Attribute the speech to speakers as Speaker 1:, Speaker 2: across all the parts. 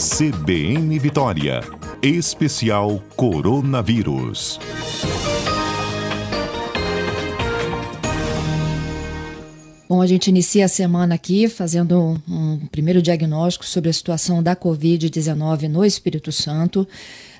Speaker 1: CBN Vitória. Especial Coronavírus.
Speaker 2: Bom, a gente inicia a semana aqui fazendo um, um primeiro diagnóstico sobre a situação da Covid-19 no Espírito Santo.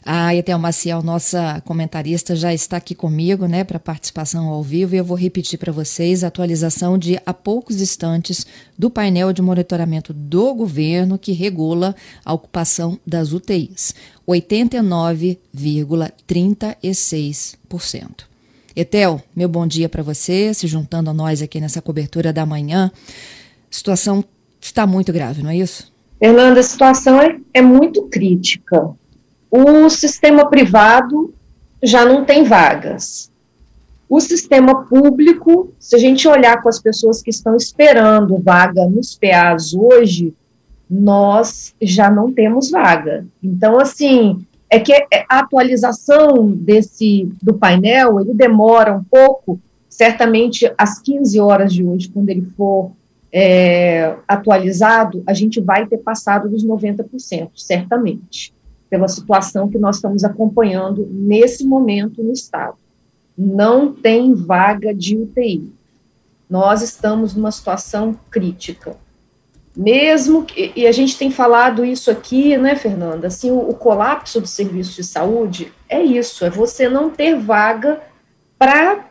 Speaker 2: A Etel Maciel, nossa comentarista, já está aqui comigo, né, para participação ao vivo, e eu vou repetir para vocês a atualização de há poucos instantes do painel de monitoramento do governo que regula a ocupação das UTIs: 89,36%. Etel, meu bom dia para você, se juntando a nós aqui nessa cobertura da manhã. A situação está muito grave, não é isso?
Speaker 3: Fernanda, a situação é, é muito crítica o sistema privado já não tem vagas. O sistema público, se a gente olhar com as pessoas que estão esperando vaga nos PAs hoje, nós já não temos vaga. Então, assim, é que a atualização desse do painel, ele demora um pouco, certamente às 15 horas de hoje, quando ele for é, atualizado, a gente vai ter passado dos 90%, certamente pela situação que nós estamos acompanhando nesse momento no Estado. Não tem vaga de UTI. Nós estamos numa situação crítica. Mesmo que, e a gente tem falado isso aqui, né, Fernanda? Assim, o, o colapso do serviço de saúde é isso, é você não ter vaga para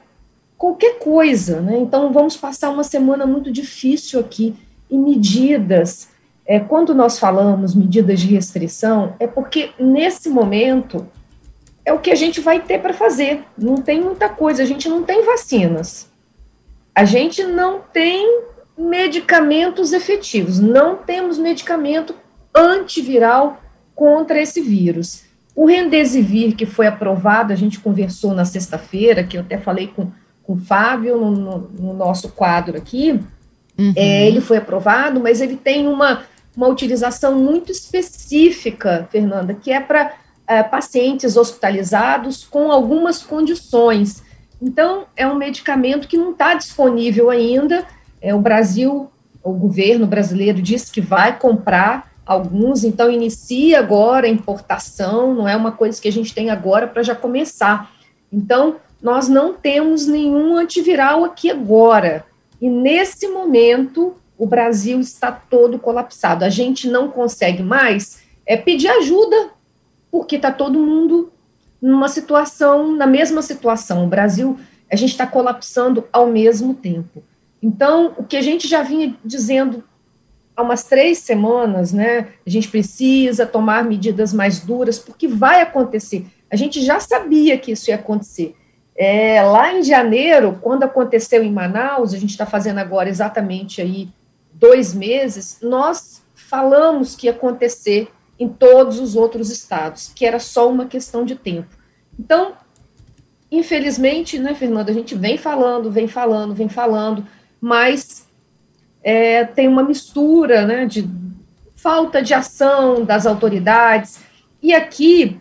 Speaker 3: qualquer coisa, né? Então vamos passar uma semana muito difícil aqui e medidas é, quando nós falamos medidas de restrição, é porque nesse momento é o que a gente vai ter para fazer. Não tem muita coisa, a gente não tem vacinas. A gente não tem medicamentos efetivos, não temos medicamento antiviral contra esse vírus. O Rendesivir, que foi aprovado, a gente conversou na sexta-feira, que eu até falei com, com o Fábio no, no, no nosso quadro aqui, uhum. é, ele foi aprovado, mas ele tem uma uma utilização muito específica, Fernanda, que é para é, pacientes hospitalizados com algumas condições. Então, é um medicamento que não está disponível ainda. É, o Brasil, o governo brasileiro diz que vai comprar alguns, então inicia agora a importação, não é uma coisa que a gente tem agora para já começar. Então, nós não temos nenhum antiviral aqui agora. E nesse momento, o Brasil está todo colapsado. A gente não consegue mais é, pedir ajuda, porque está todo mundo numa situação, na mesma situação. O Brasil, a gente está colapsando ao mesmo tempo. Então, o que a gente já vinha dizendo há umas três semanas, né? A gente precisa tomar medidas mais duras, porque vai acontecer. A gente já sabia que isso ia acontecer. É, lá em janeiro, quando aconteceu em Manaus, a gente está fazendo agora exatamente aí dois meses, nós falamos que ia acontecer em todos os outros estados, que era só uma questão de tempo. Então, infelizmente, né, Fernanda, a gente vem falando, vem falando, vem falando, mas é, tem uma mistura né, de falta de ação das autoridades. E aqui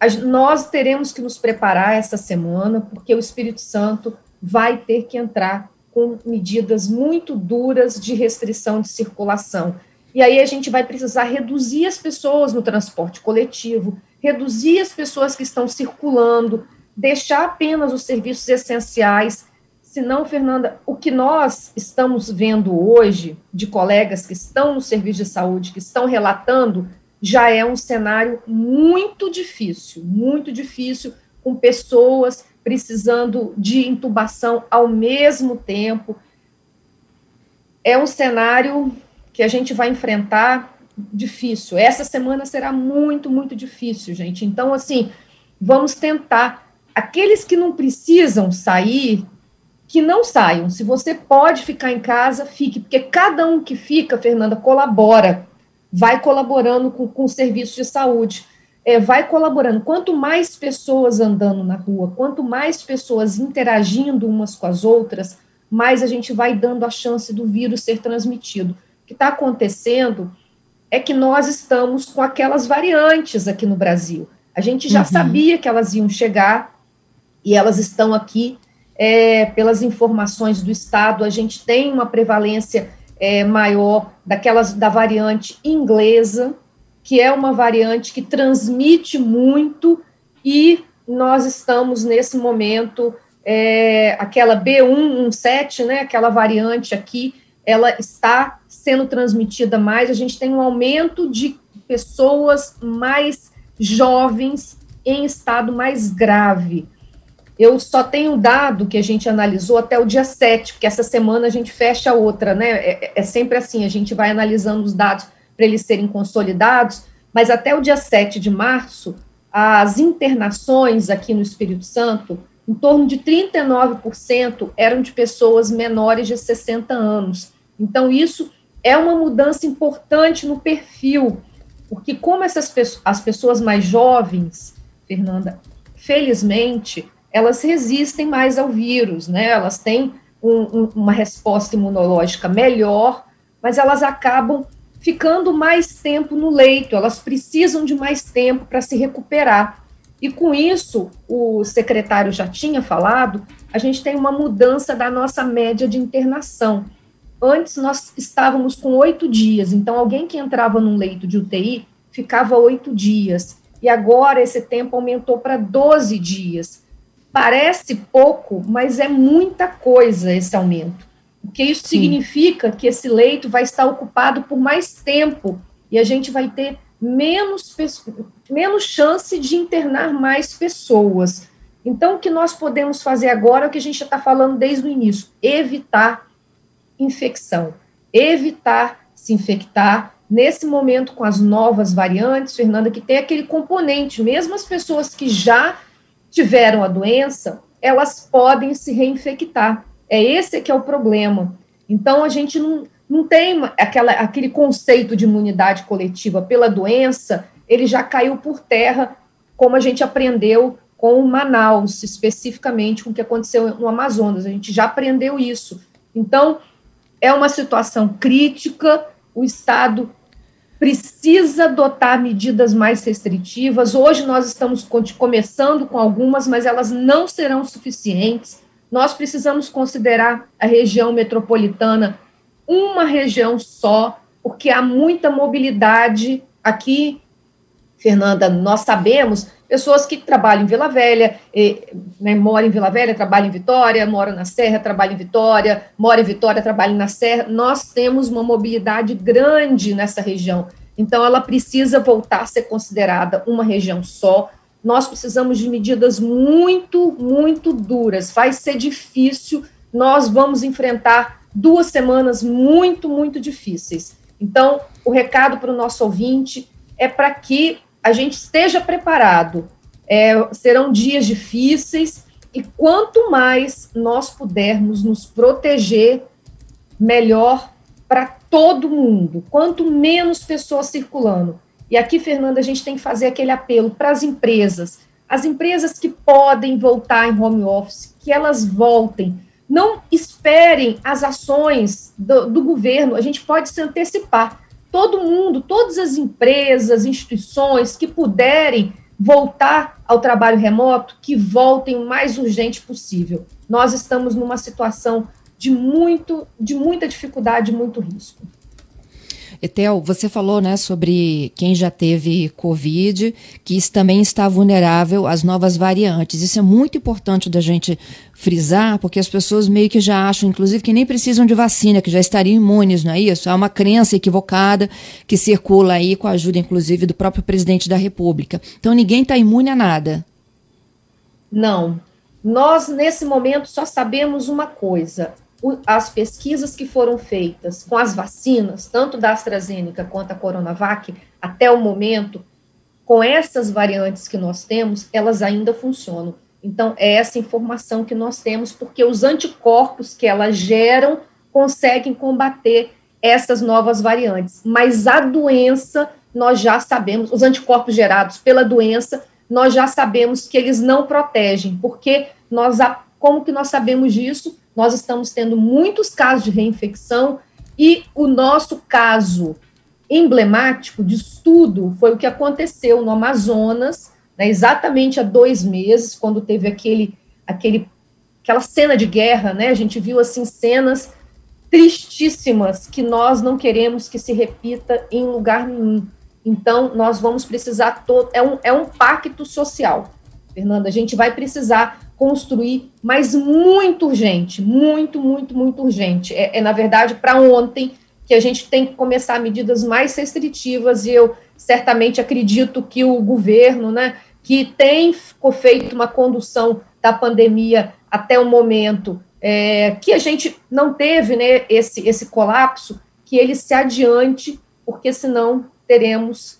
Speaker 3: a, nós teremos que nos preparar essa semana, porque o Espírito Santo vai ter que entrar com medidas muito duras de restrição de circulação. E aí a gente vai precisar reduzir as pessoas no transporte coletivo, reduzir as pessoas que estão circulando, deixar apenas os serviços essenciais. Senão, Fernanda, o que nós estamos vendo hoje de colegas que estão no serviço de saúde, que estão relatando, já é um cenário muito difícil, muito difícil, com pessoas precisando de intubação ao mesmo tempo. É um cenário que a gente vai enfrentar difícil. Essa semana será muito, muito difícil, gente. Então, assim, vamos tentar. Aqueles que não precisam sair, que não saiam. Se você pode ficar em casa, fique, porque cada um que fica, Fernanda, colabora, vai colaborando com, com o serviço de saúde é, vai colaborando. Quanto mais pessoas andando na rua, quanto mais pessoas interagindo umas com as outras, mais a gente vai dando a chance do vírus ser transmitido. O que está acontecendo é que nós estamos com aquelas variantes aqui no Brasil. A gente já uhum. sabia que elas iam chegar e elas estão aqui. É, pelas informações do Estado, a gente tem uma prevalência é, maior daquelas da variante inglesa, que é uma variante que transmite muito e nós estamos nesse momento, é, aquela B117, né, aquela variante aqui, ela está sendo transmitida mais, a gente tem um aumento de pessoas mais jovens em estado mais grave. Eu só tenho dado que a gente analisou até o dia 7, porque essa semana a gente fecha outra, né? É, é sempre assim, a gente vai analisando os dados para eles serem consolidados, mas até o dia 7 de março, as internações aqui no Espírito Santo, em torno de 39% eram de pessoas menores de 60 anos. Então, isso é uma mudança importante no perfil, porque como essas as pessoas mais jovens, Fernanda, felizmente, elas resistem mais ao vírus, né? Elas têm um, um, uma resposta imunológica melhor, mas elas acabam ficando mais tempo no leito, elas precisam de mais tempo para se recuperar. E com isso, o secretário já tinha falado, a gente tem uma mudança da nossa média de internação. Antes nós estávamos com oito dias, então alguém que entrava num leito de UTI ficava oito dias. E agora esse tempo aumentou para 12 dias. Parece pouco, mas é muita coisa esse aumento porque isso Sim. significa que esse leito vai estar ocupado por mais tempo e a gente vai ter menos, menos chance de internar mais pessoas. Então, o que nós podemos fazer agora é o que a gente já está falando desde o início: evitar infecção, evitar se infectar. Nesse momento, com as novas variantes, Fernanda, que tem aquele componente, mesmo as pessoas que já tiveram a doença, elas podem se reinfectar. É esse que é o problema. Então, a gente não, não tem aquela, aquele conceito de imunidade coletiva pela doença, ele já caiu por terra, como a gente aprendeu com Manaus, especificamente com o que aconteceu no Amazonas. A gente já aprendeu isso. Então, é uma situação crítica, o Estado precisa adotar medidas mais restritivas. Hoje nós estamos começando com algumas, mas elas não serão suficientes nós precisamos considerar a região metropolitana uma região só, porque há muita mobilidade aqui. Fernanda, nós sabemos pessoas que trabalham em Vila Velha, né, moram em Vila Velha, trabalham em Vitória, moram na Serra, trabalham em Vitória, moram em Vitória, trabalham na Serra. Nós temos uma mobilidade grande nessa região. Então, ela precisa voltar a ser considerada uma região só, nós precisamos de medidas muito, muito duras. Vai ser difícil, nós vamos enfrentar duas semanas muito, muito difíceis. Então, o recado para o nosso ouvinte é para que a gente esteja preparado. É, serão dias difíceis e quanto mais nós pudermos nos proteger, melhor para todo mundo. Quanto menos pessoas circulando, e aqui, Fernanda, a gente tem que fazer aquele apelo para as empresas. As empresas que podem voltar em home office, que elas voltem. Não esperem as ações do, do governo, a gente pode se antecipar. Todo mundo, todas as empresas, instituições que puderem voltar ao trabalho remoto, que voltem o mais urgente possível. Nós estamos numa situação de muito, de muita dificuldade, muito risco.
Speaker 2: Etel, você falou né, sobre quem já teve Covid, que também está vulnerável às novas variantes. Isso é muito importante da gente frisar, porque as pessoas meio que já acham, inclusive, que nem precisam de vacina, que já estariam imunes, não é isso? É uma crença equivocada que circula aí com a ajuda, inclusive, do próprio presidente da República. Então, ninguém está imune a nada.
Speaker 3: Não. Nós, nesse momento, só sabemos uma coisa: as pesquisas que foram feitas com as vacinas, tanto da AstraZeneca quanto a Coronavac, até o momento, com essas variantes que nós temos, elas ainda funcionam. Então, é essa informação que nós temos, porque os anticorpos que elas geram conseguem combater essas novas variantes. Mas a doença, nós já sabemos, os anticorpos gerados pela doença, nós já sabemos que eles não protegem, porque nós, como que nós sabemos disso? Nós estamos tendo muitos casos de reinfecção e o nosso caso emblemático de estudo foi o que aconteceu no Amazonas, né, exatamente há dois meses, quando teve aquele, aquele, aquela cena de guerra, né? A gente viu assim cenas tristíssimas que nós não queremos que se repita em lugar nenhum. Então, nós vamos precisar, todo, é, um, é um pacto social, Fernanda, a gente vai precisar construir, mas muito urgente, muito, muito, muito urgente. É, é na verdade, para ontem que a gente tem que começar medidas mais restritivas, e eu certamente acredito que o governo, né, que tem feito uma condução da pandemia até o momento, é, que a gente não teve né, esse, esse colapso, que ele se adiante, porque senão teremos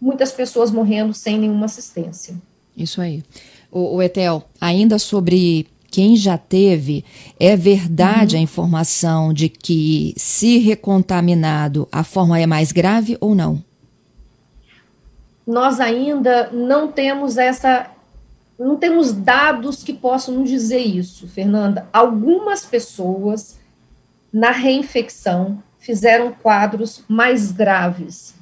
Speaker 3: muitas pessoas morrendo sem nenhuma assistência.
Speaker 2: Isso aí. O, o Etel, ainda sobre quem já teve, é verdade uhum. a informação de que, se recontaminado, a forma é mais grave ou não?
Speaker 3: Nós ainda não temos essa. Não temos dados que possam nos dizer isso, Fernanda. Algumas pessoas, na reinfecção, fizeram quadros mais graves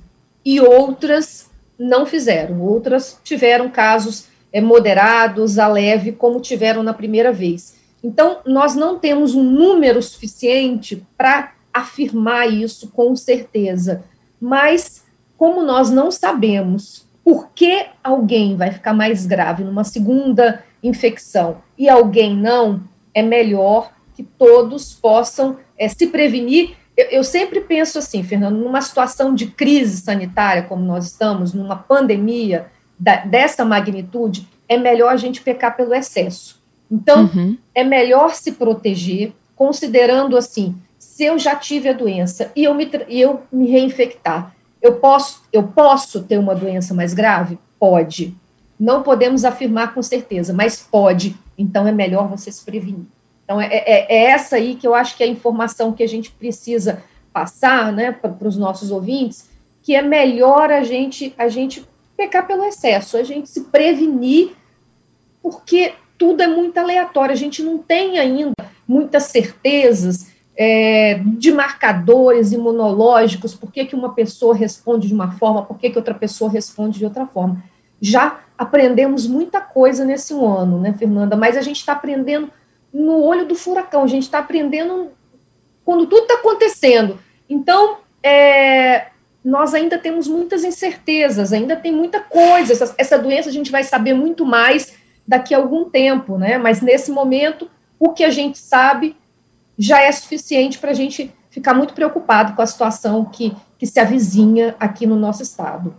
Speaker 3: e outras não fizeram. Outras tiveram casos é, moderados a leve, como tiveram na primeira vez. Então, nós não temos um número suficiente para afirmar isso com certeza. Mas, como nós não sabemos por que alguém vai ficar mais grave numa segunda infecção e alguém não, é melhor que todos possam é, se prevenir eu, eu sempre penso assim, Fernando, numa situação de crise sanitária como nós estamos, numa pandemia da, dessa magnitude, é melhor a gente pecar pelo excesso. Então, uhum. é melhor se proteger, considerando assim, se eu já tive a doença e eu me, eu me reinfectar, eu posso, eu posso ter uma doença mais grave? Pode. Não podemos afirmar com certeza, mas pode. Então, é melhor você se prevenir. Então, é, é, é, essa aí que eu acho que é a informação que a gente precisa passar né, para os nossos ouvintes, que é melhor a gente, a gente pecar pelo excesso, a gente se prevenir, porque tudo é muito aleatório, a gente não tem ainda muitas certezas é, de marcadores imunológicos, por que, que uma pessoa responde de uma forma, por que, que outra pessoa responde de outra forma. Já aprendemos muita coisa nesse ano, né, Fernanda? Mas a gente está aprendendo no olho do furacão, a gente está aprendendo quando tudo está acontecendo. Então, é, nós ainda temos muitas incertezas, ainda tem muita coisa. Essa, essa, doença a gente vai saber muito mais daqui a algum tempo, né? Mas nesse momento, o que a gente sabe já é suficiente para a gente ficar muito preocupado com a situação que, que se avizinha aqui no nosso estado.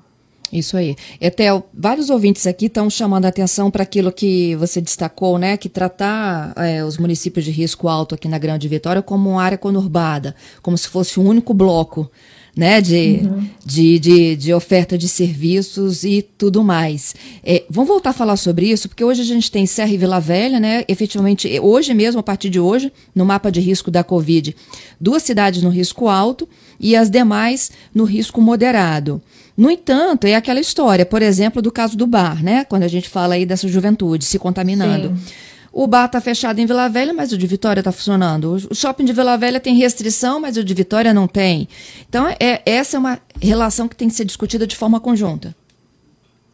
Speaker 2: Isso aí. Etel, vários ouvintes aqui estão chamando a atenção para aquilo que você destacou, né? Que tratar é, os municípios de risco alto aqui na Grande Vitória como uma área conurbada, como se fosse um único bloco. Né, de, uhum. de, de, de, oferta de serviços e tudo mais. É, vamos voltar a falar sobre isso, porque hoje a gente tem Serra e Vila Velha, né? Efetivamente, hoje mesmo, a partir de hoje, no mapa de risco da Covid, duas cidades no risco alto e as demais no risco moderado. No entanto, é aquela história, por exemplo, do caso do bar, né? Quando a gente fala aí dessa juventude se contaminando. Sim. O bar está fechado em Vila Velha, mas o de Vitória está funcionando. O shopping de Vila Velha tem restrição, mas o de Vitória não tem. Então, é, essa é uma relação que tem que ser discutida de forma conjunta.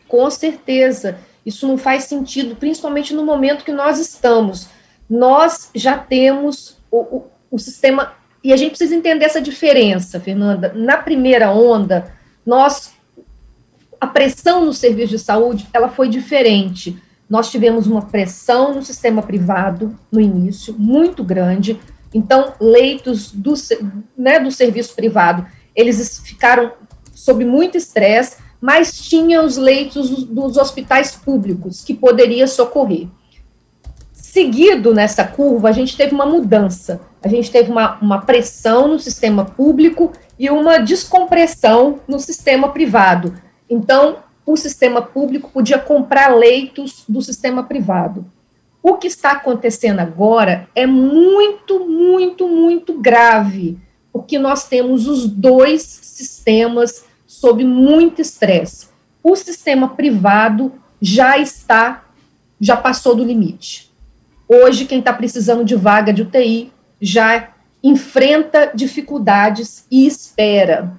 Speaker 3: Com certeza. Isso não faz sentido, principalmente no momento que nós estamos. Nós já temos o, o, o sistema. E a gente precisa entender essa diferença, Fernanda. Na primeira onda, nós a pressão no serviço de saúde ela foi diferente. Nós tivemos uma pressão no sistema privado no início, muito grande. Então, leitos do, né, do serviço privado, eles ficaram sob muito estresse, mas tinha os leitos dos, hospitais públicos que poderia socorrer. Seguido nessa curva, a gente teve uma mudança. A gente teve uma, uma pressão no sistema público e uma descompressão no sistema privado. Então, o sistema público podia comprar leitos do sistema privado. O que está acontecendo agora é muito, muito, muito grave, porque nós temos os dois sistemas sob muito estresse. O sistema privado já está, já passou do limite. Hoje, quem está precisando de vaga de UTI já enfrenta dificuldades e espera.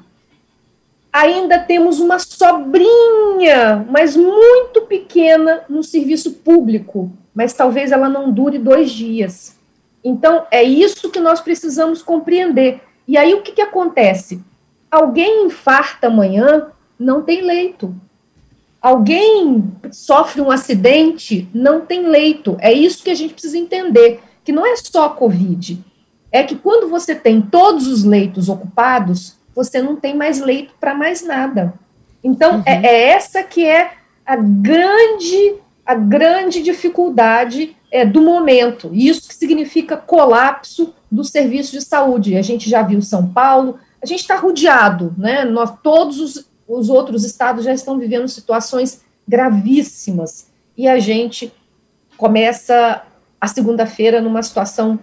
Speaker 3: Ainda temos uma sobrinha, mas muito pequena, no serviço público, mas talvez ela não dure dois dias. Então, é isso que nós precisamos compreender. E aí, o que, que acontece? Alguém infarta amanhã, não tem leito. Alguém sofre um acidente, não tem leito. É isso que a gente precisa entender, que não é só a Covid. É que quando você tem todos os leitos ocupados, você não tem mais leito para mais nada. Então, é, uhum. é, é, essa que é a grande, a grande dificuldade é, do momento. Isso que significa colapso do serviço de saúde. A gente já viu São Paulo, a gente está rodeado, né? Nós, todos os, os outros estados já estão vivendo situações gravíssimas. E a gente começa a segunda-feira numa situação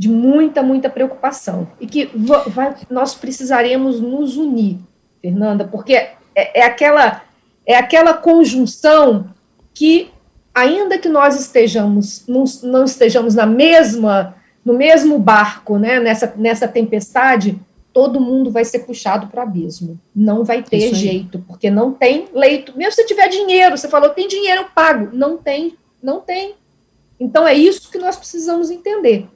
Speaker 3: de muita, muita preocupação. E que vai, nós precisaremos nos unir, Fernanda, porque é, é, aquela, é aquela conjunção que, ainda que nós estejamos, não, não estejamos na mesma, no mesmo barco, né, nessa, nessa tempestade, todo mundo vai ser puxado para o abismo. Não vai ter jeito, porque não tem leito. Mesmo se tiver dinheiro, você falou, tem dinheiro, eu pago. Não tem, não tem. Então é isso que nós precisamos entender.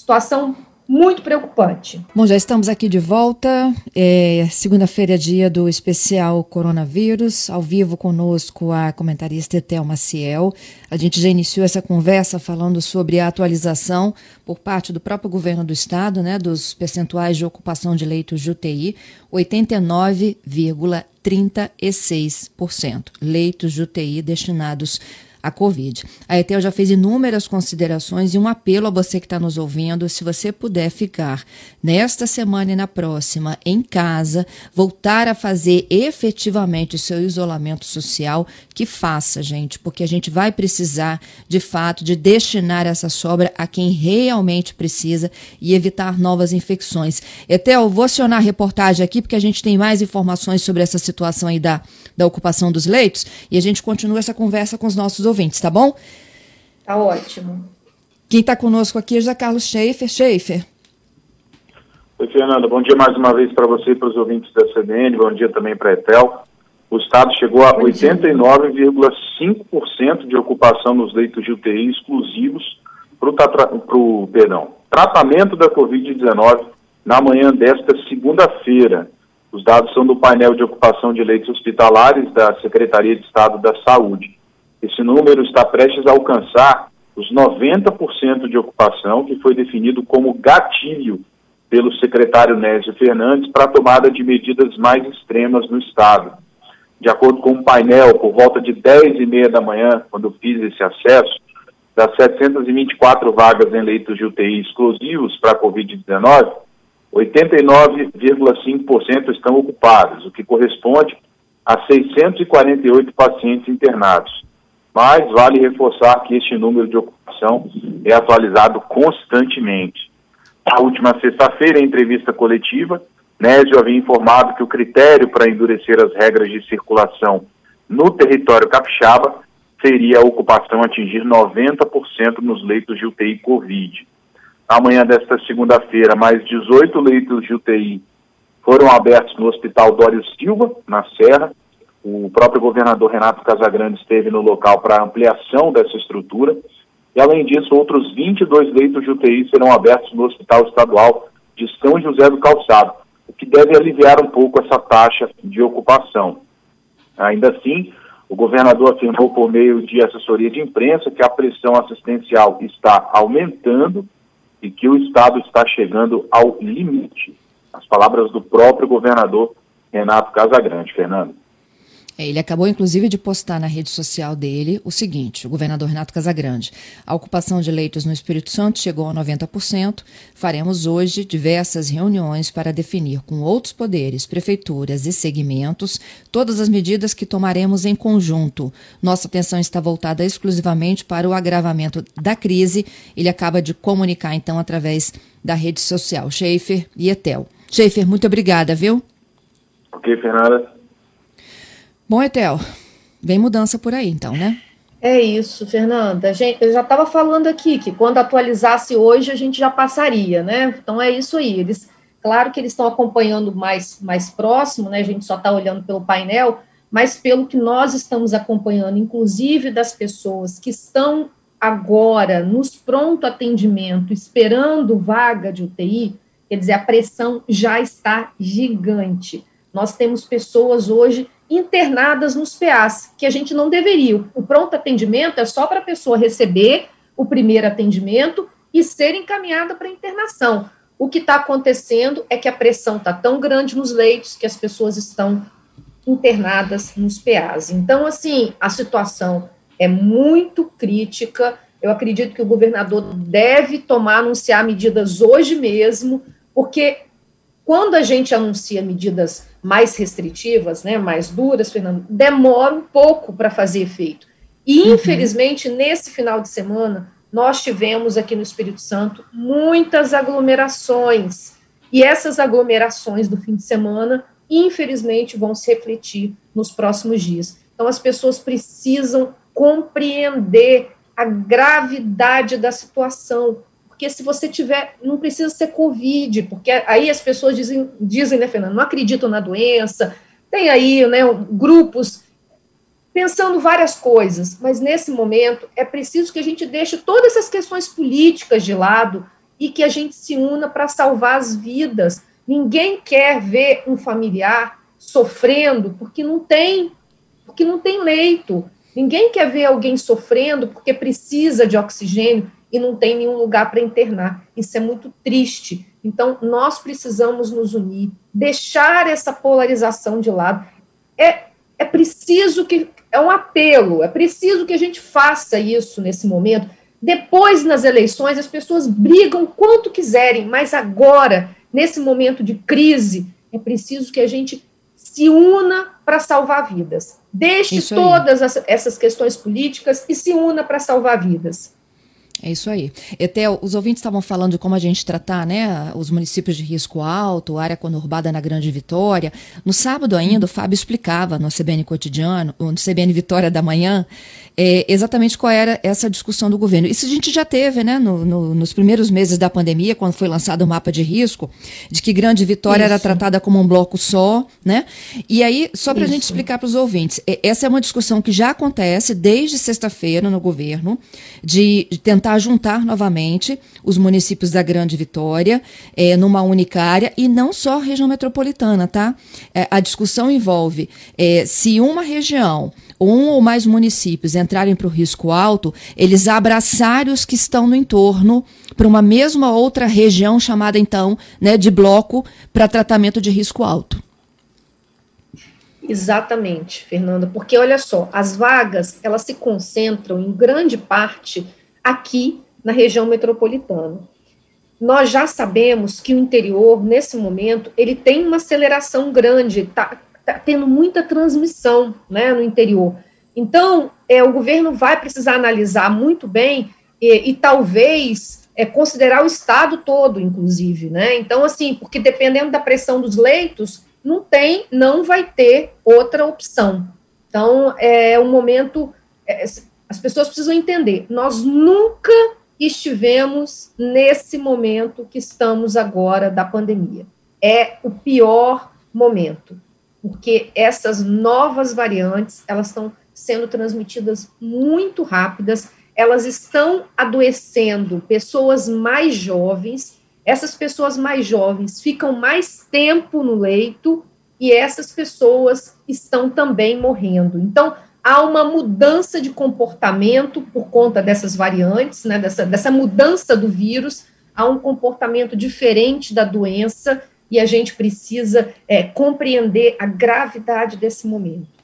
Speaker 3: Situação muito preocupante.
Speaker 2: Bom, já estamos aqui de volta. É, Segunda-feira é dia do especial coronavírus. Ao vivo conosco a comentarista Etel Maciel. A gente já iniciou essa conversa falando sobre a atualização por parte do próprio governo do estado, né, dos percentuais de ocupação de leitos de UTI, 89,36% leitos de UTI destinados a Covid. A ETEL já fez inúmeras considerações e um apelo a você que está nos ouvindo: se você puder ficar nesta semana e na próxima em casa, voltar a fazer efetivamente o seu isolamento social, que faça, gente, porque a gente vai precisar, de fato, de destinar essa sobra a quem realmente precisa e evitar novas infecções. Etel, vou acionar a reportagem aqui, porque a gente tem mais informações sobre essa situação aí da, da ocupação dos leitos e a gente continua essa conversa com os nossos ouvintes, tá bom?
Speaker 3: Tá ótimo.
Speaker 2: Quem está conosco aqui é José Carlos Schaefer. Schaefer.
Speaker 4: Oi, Fernanda. Bom dia mais uma vez para você e para os ouvintes da CBN. Bom dia também para a Etel. O Estado chegou a 89,5% de ocupação nos leitos de UTI exclusivos para o tratamento da Covid-19 na manhã desta segunda-feira. Os dados são do painel de ocupação de leitos hospitalares da Secretaria de Estado da Saúde. Esse número está prestes a alcançar os 90% de ocupação, que foi definido como gatilho pelo secretário Nésio Fernandes para a tomada de medidas mais extremas no Estado. De acordo com o um painel, por volta de 10 e meia da manhã, quando fiz esse acesso, das 724 vagas em leitos de UTI exclusivos para a Covid-19, 89,5% estão ocupados, o que corresponde a 648 pacientes internados. Mas vale reforçar que este número de ocupação é atualizado constantemente. Na última sexta-feira, em entrevista coletiva, Nésio havia informado que o critério para endurecer as regras de circulação no território capixaba seria a ocupação atingir 90% nos leitos de UTI Covid. Amanhã desta segunda-feira, mais 18 leitos de UTI foram abertos no Hospital Dório Silva, na Serra, o próprio governador Renato Casagrande esteve no local para ampliação dessa estrutura. E, além disso, outros 22 leitos de UTI serão abertos no Hospital Estadual de São José do Calçado, o que deve aliviar um pouco essa taxa de ocupação. Ainda assim, o governador afirmou por meio de assessoria de imprensa que a pressão assistencial está aumentando e que o Estado está chegando ao limite. As palavras do próprio governador Renato Casagrande, Fernando.
Speaker 2: É, ele acabou, inclusive, de postar na rede social dele o seguinte: o governador Renato Casagrande. A ocupação de leitos no Espírito Santo chegou a 90%. Faremos hoje diversas reuniões para definir com outros poderes, prefeituras e segmentos todas as medidas que tomaremos em conjunto. Nossa atenção está voltada exclusivamente para o agravamento da crise. Ele acaba de comunicar, então, através da rede social Schaefer e Etel. Schaefer, muito obrigada, viu?
Speaker 4: Ok, Fernanda.
Speaker 2: Bom, Etel, vem mudança por aí, então, né?
Speaker 3: É isso, Fernanda. Gente, eu já estava falando aqui que quando atualizasse hoje a gente já passaria, né? Então é isso aí. Eles, claro que eles estão acompanhando mais, mais próximo, né? A gente só está olhando pelo painel, mas pelo que nós estamos acompanhando, inclusive das pessoas que estão agora nos pronto atendimento, esperando vaga de UTI, quer dizer, a pressão já está gigante Nós temos pessoas hoje internadas nos PAs, que a gente não deveria. O pronto atendimento é só para a pessoa receber o primeiro atendimento e ser encaminhada para internação. O que está acontecendo é que a pressão está tão grande nos leitos que as pessoas estão internadas nos PAs. Então, assim, a situação é muito crítica. Eu acredito que o governador deve tomar, anunciar medidas hoje mesmo, porque quando a gente anuncia medidas mais restritivas, né, mais duras, Fernando, demora um pouco para fazer efeito. E, uhum. infelizmente, nesse final de semana, nós tivemos aqui no Espírito Santo muitas aglomerações. E essas aglomerações do fim de semana, infelizmente, vão se refletir nos próximos dias. Então, as pessoas precisam compreender a gravidade da situação. Porque se você tiver, não precisa ser Covid, porque aí as pessoas dizem, dizem né, Fernando, não acreditam na doença, tem aí né, grupos pensando várias coisas, mas nesse momento é preciso que a gente deixe todas essas questões políticas de lado e que a gente se una para salvar as vidas. Ninguém quer ver um familiar sofrendo porque não tem, porque não tem leito. Ninguém quer ver alguém sofrendo porque precisa de oxigênio e não tem nenhum lugar para internar. Isso é muito triste. Então, nós precisamos nos unir, deixar essa polarização de lado. É, é preciso que é um apelo, é preciso que a gente faça isso nesse momento. Depois, nas eleições, as pessoas brigam quanto quiserem, mas agora, nesse momento de crise, é preciso que a gente se una para salvar vidas. Deixe todas essas questões políticas e se una para salvar vidas.
Speaker 2: É isso aí. Até os ouvintes estavam falando de como a gente tratar né, os municípios de risco alto, área conurbada na Grande Vitória. No sábado ainda, o Fábio explicava no CBN Cotidiano, no CBN Vitória da Manhã, é, exatamente qual era essa discussão do governo. Isso a gente já teve né, no, no, nos primeiros meses da pandemia, quando foi lançado o mapa de risco, de que Grande Vitória Isso. era tratada como um bloco só. Né? E aí, só para a gente explicar para os ouvintes, essa é uma discussão que já acontece desde sexta-feira no governo, de, de tentar tentar juntar novamente os municípios da Grande Vitória é, numa única área e não só região metropolitana, tá? É, a discussão envolve é, se uma região um ou mais municípios entrarem para o risco alto, eles abraçarem os que estão no entorno para uma mesma outra região chamada então né, de bloco para tratamento de risco alto.
Speaker 3: Exatamente, Fernanda, porque olha só, as vagas elas se concentram em grande parte aqui na região metropolitana. Nós já sabemos que o interior, nesse momento, ele tem uma aceleração grande, está tá tendo muita transmissão né, no interior. Então, é, o governo vai precisar analisar muito bem e, e talvez é, considerar o estado todo, inclusive, né? Então, assim, porque dependendo da pressão dos leitos, não tem, não vai ter outra opção. Então, é um momento, é, as pessoas precisam entender, nós nunca estivemos nesse momento que estamos agora da pandemia. É o pior momento, porque essas novas variantes, elas estão sendo transmitidas muito rápidas, elas estão adoecendo pessoas mais jovens, essas pessoas mais jovens ficam mais tempo no leito e essas pessoas estão também morrendo. Então, há uma mudança de comportamento por conta dessas variantes, né, dessa, dessa mudança do vírus, há um comportamento diferente da doença e a gente precisa é, compreender a gravidade desse momento.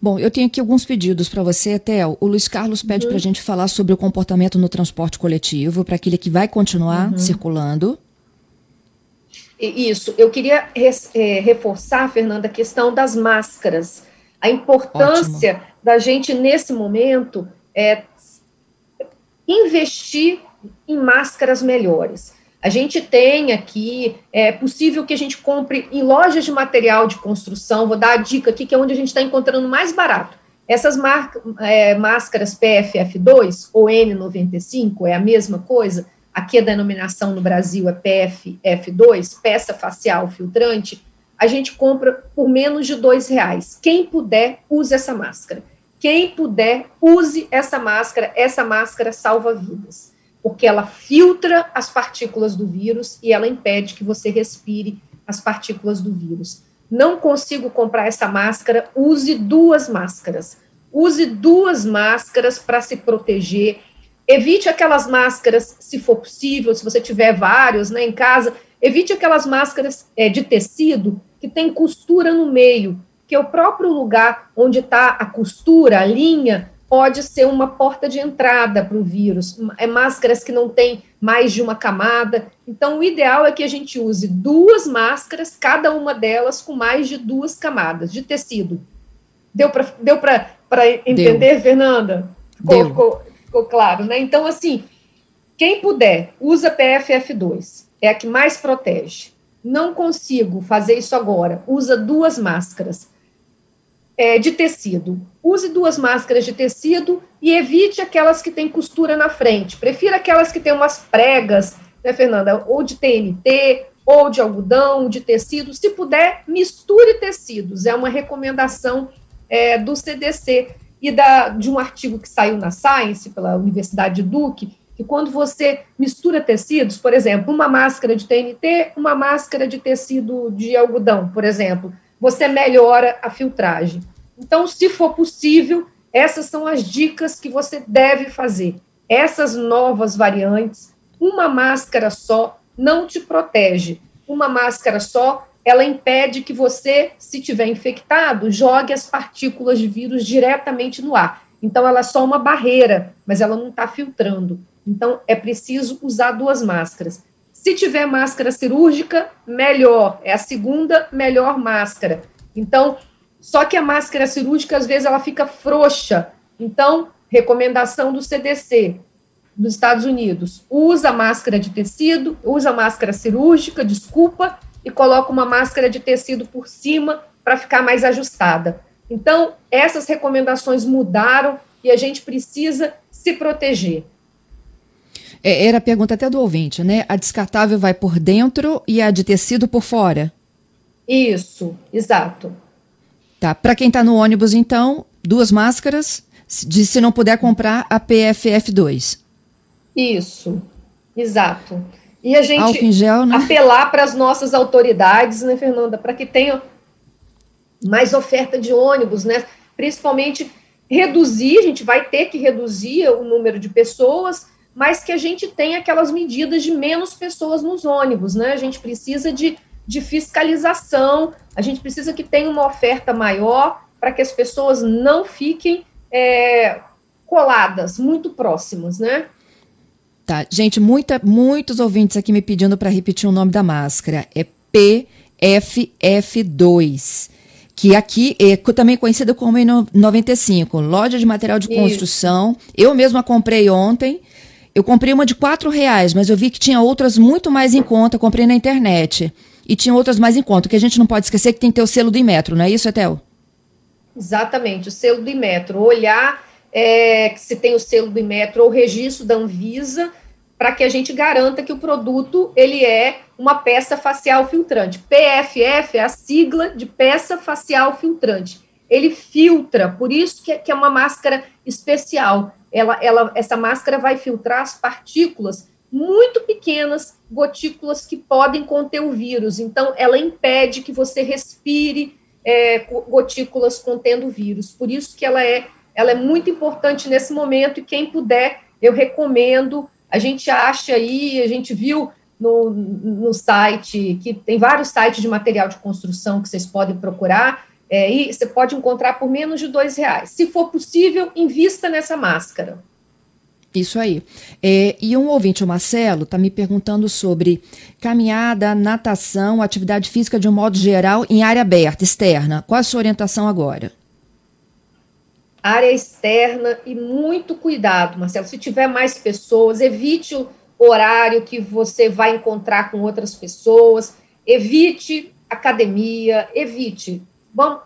Speaker 2: Bom, eu tenho aqui alguns pedidos para você, Theo. O Luiz Carlos pede uhum. para a gente falar sobre o comportamento no transporte coletivo, para aquele que vai continuar uhum. circulando.
Speaker 3: Isso, eu queria é, reforçar, Fernanda, a questão das máscaras. A importância Ótimo. da gente, nesse momento, é investir em máscaras melhores. A gente tem aqui, é possível que a gente compre em lojas de material de construção, vou dar a dica aqui, que é onde a gente está encontrando mais barato. Essas é, máscaras PFF2 ou N95 é a mesma coisa, aqui a denominação no Brasil é PFF2, peça facial filtrante, a gente compra por menos de dois reais. Quem puder, use essa máscara. Quem puder, use essa máscara. Essa máscara salva vidas, porque ela filtra as partículas do vírus e ela impede que você respire as partículas do vírus. Não consigo comprar essa máscara, use duas máscaras. Use duas máscaras para se proteger. Evite aquelas máscaras, se for possível, se você tiver vários né, em casa, evite aquelas máscaras é, de tecido que tem costura no meio, que é o próprio lugar onde está a costura, a linha, pode ser uma porta de entrada para o vírus. É máscaras que não tem mais de uma camada. Então, o ideal é que a gente use duas máscaras, cada uma delas com mais de duas camadas de tecido. Deu para deu entender, Deu. Fernanda? Ficou, ficou, ficou, claro, né? Então, assim, quem puder, usa PFF2. É a que mais protege. Não consigo fazer isso agora. Usa duas máscaras é, de tecido. Use duas máscaras de tecido e evite aquelas que têm costura na frente. Prefira aquelas que têm umas pregas, né, Fernanda? Ou de TNT, ou de algodão, de tecido. Se puder, misture tecidos. É uma recomendação é, do CDC e da, de um artigo que saiu na Science, pela Universidade de Duke, que quando você mistura tecidos, por exemplo, uma máscara de TNT, uma máscara de tecido de algodão, por exemplo, você melhora a filtragem. Então, se for possível, essas são as dicas que você deve fazer. Essas novas variantes, uma máscara só não te protege. Uma máscara só, ela impede que você, se tiver infectado, jogue as partículas de vírus diretamente no ar. Então, ela é só uma barreira, mas ela não está filtrando. Então, é preciso usar duas máscaras. Se tiver máscara cirúrgica, melhor. É a segunda melhor máscara. Então, só que a máscara cirúrgica, às vezes, ela fica frouxa. Então, recomendação do CDC dos Estados Unidos: usa máscara de tecido, usa máscara cirúrgica, desculpa, e coloca uma máscara de tecido por cima para ficar mais ajustada. Então, essas recomendações mudaram e a gente precisa se proteger.
Speaker 2: É, era a pergunta até do ouvinte, né? A descartável vai por dentro e a de tecido por fora?
Speaker 3: Isso, exato.
Speaker 2: Tá. Para quem está no ônibus, então, duas máscaras, de se não puder comprar a PFF2.
Speaker 3: Isso, exato. E a gente gel, né? apelar para as nossas autoridades, né, Fernanda, para que tenham mais oferta de ônibus, né? Principalmente reduzir, a gente vai ter que reduzir o número de pessoas mas que a gente tenha aquelas medidas de menos pessoas nos ônibus, né? A gente precisa de, de fiscalização, a gente precisa que tenha uma oferta maior para que as pessoas não fiquem é, coladas, muito próximas, né?
Speaker 2: Tá, gente, muita, muitos ouvintes aqui me pedindo para repetir o nome da máscara. É PFF2 que aqui é também conhecida como N95, loja de material de construção. Isso. Eu mesma comprei ontem eu comprei uma de quatro reais, mas eu vi que tinha outras muito mais em conta. Comprei na internet. E tinha outras mais em conta. que a gente não pode esquecer que tem que ter o selo do Imetro, não é isso, Etel?
Speaker 3: Exatamente, o selo do Imetro. Olhar é, se tem o selo do Imetro ou o registro da Anvisa para que a gente garanta que o produto ele é uma peça facial filtrante. PFF é a sigla de peça facial filtrante. Ele filtra, por isso que é, que é uma máscara especial ela, ela, essa máscara vai filtrar as partículas muito pequenas, gotículas que podem conter o vírus. Então, ela impede que você respire é, gotículas contendo vírus. Por isso que ela é, ela é muito importante nesse momento, e quem puder, eu recomendo. A gente acha aí, a gente viu no, no site, que tem vários sites de material de construção que vocês podem procurar, é, e você pode encontrar por menos de dois reais. Se for possível, invista nessa máscara.
Speaker 2: Isso aí. É, e um ouvinte, o Marcelo, está me perguntando sobre caminhada, natação, atividade física de um modo geral em área aberta, externa. Qual a sua orientação agora?
Speaker 3: Área externa e muito cuidado, Marcelo. Se tiver mais pessoas, evite o horário que você vai encontrar com outras pessoas, evite academia, evite Bom,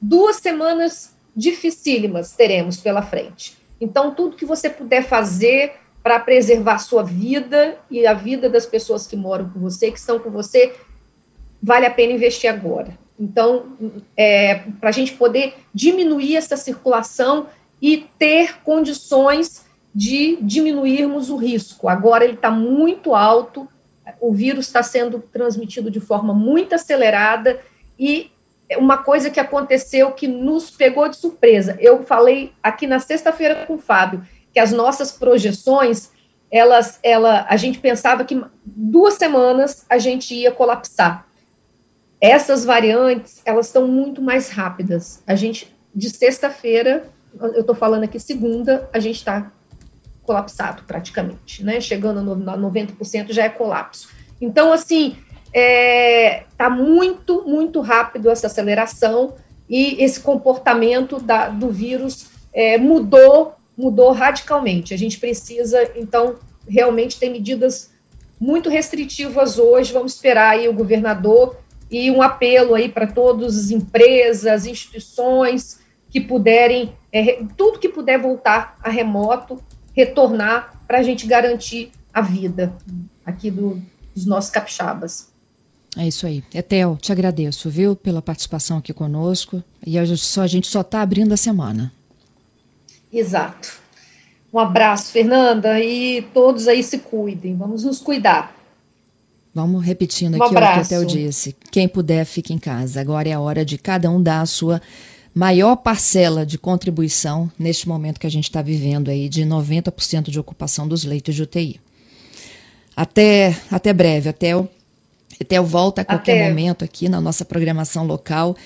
Speaker 3: duas semanas dificílimas teremos pela frente. Então, tudo que você puder fazer para preservar a sua vida e a vida das pessoas que moram com você, que estão com você, vale a pena investir agora. Então, é, para a gente poder diminuir essa circulação e ter condições de diminuirmos o risco. Agora ele está muito alto, o vírus está sendo transmitido de forma muito acelerada e uma coisa que aconteceu que nos pegou de surpresa. Eu falei aqui na sexta-feira com o Fábio que as nossas projeções, elas, ela, a gente pensava que duas semanas a gente ia colapsar. Essas variantes, elas estão muito mais rápidas. A gente, de sexta-feira, eu estou falando aqui segunda, a gente está colapsado praticamente, né? Chegando a 90% já é colapso. Então, assim, está é, tá muito, muito rápido essa aceleração e esse comportamento da, do vírus é, mudou, mudou radicalmente. A gente precisa, então, realmente ter medidas muito restritivas hoje. Vamos esperar aí o governador e um apelo aí para todas as empresas, instituições que puderem, é, tudo que puder voltar a remoto, retornar para a gente garantir a vida aqui do, dos nossos capixabas.
Speaker 2: É isso aí. Etel, te agradeço, viu, pela participação aqui conosco. E a gente só, a gente só está abrindo a semana.
Speaker 3: Exato. Um abraço, Fernanda, e todos aí se cuidem. Vamos nos cuidar.
Speaker 2: Vamos repetindo um aqui abraço. o que a Etel disse. Quem puder, fique em casa. Agora é a hora de cada um dar a sua maior parcela de contribuição neste momento que a gente está vivendo aí, de 90% de ocupação dos leitos de UTI. Até, até breve, até o, até o volta a qualquer até. momento aqui na nossa programação local.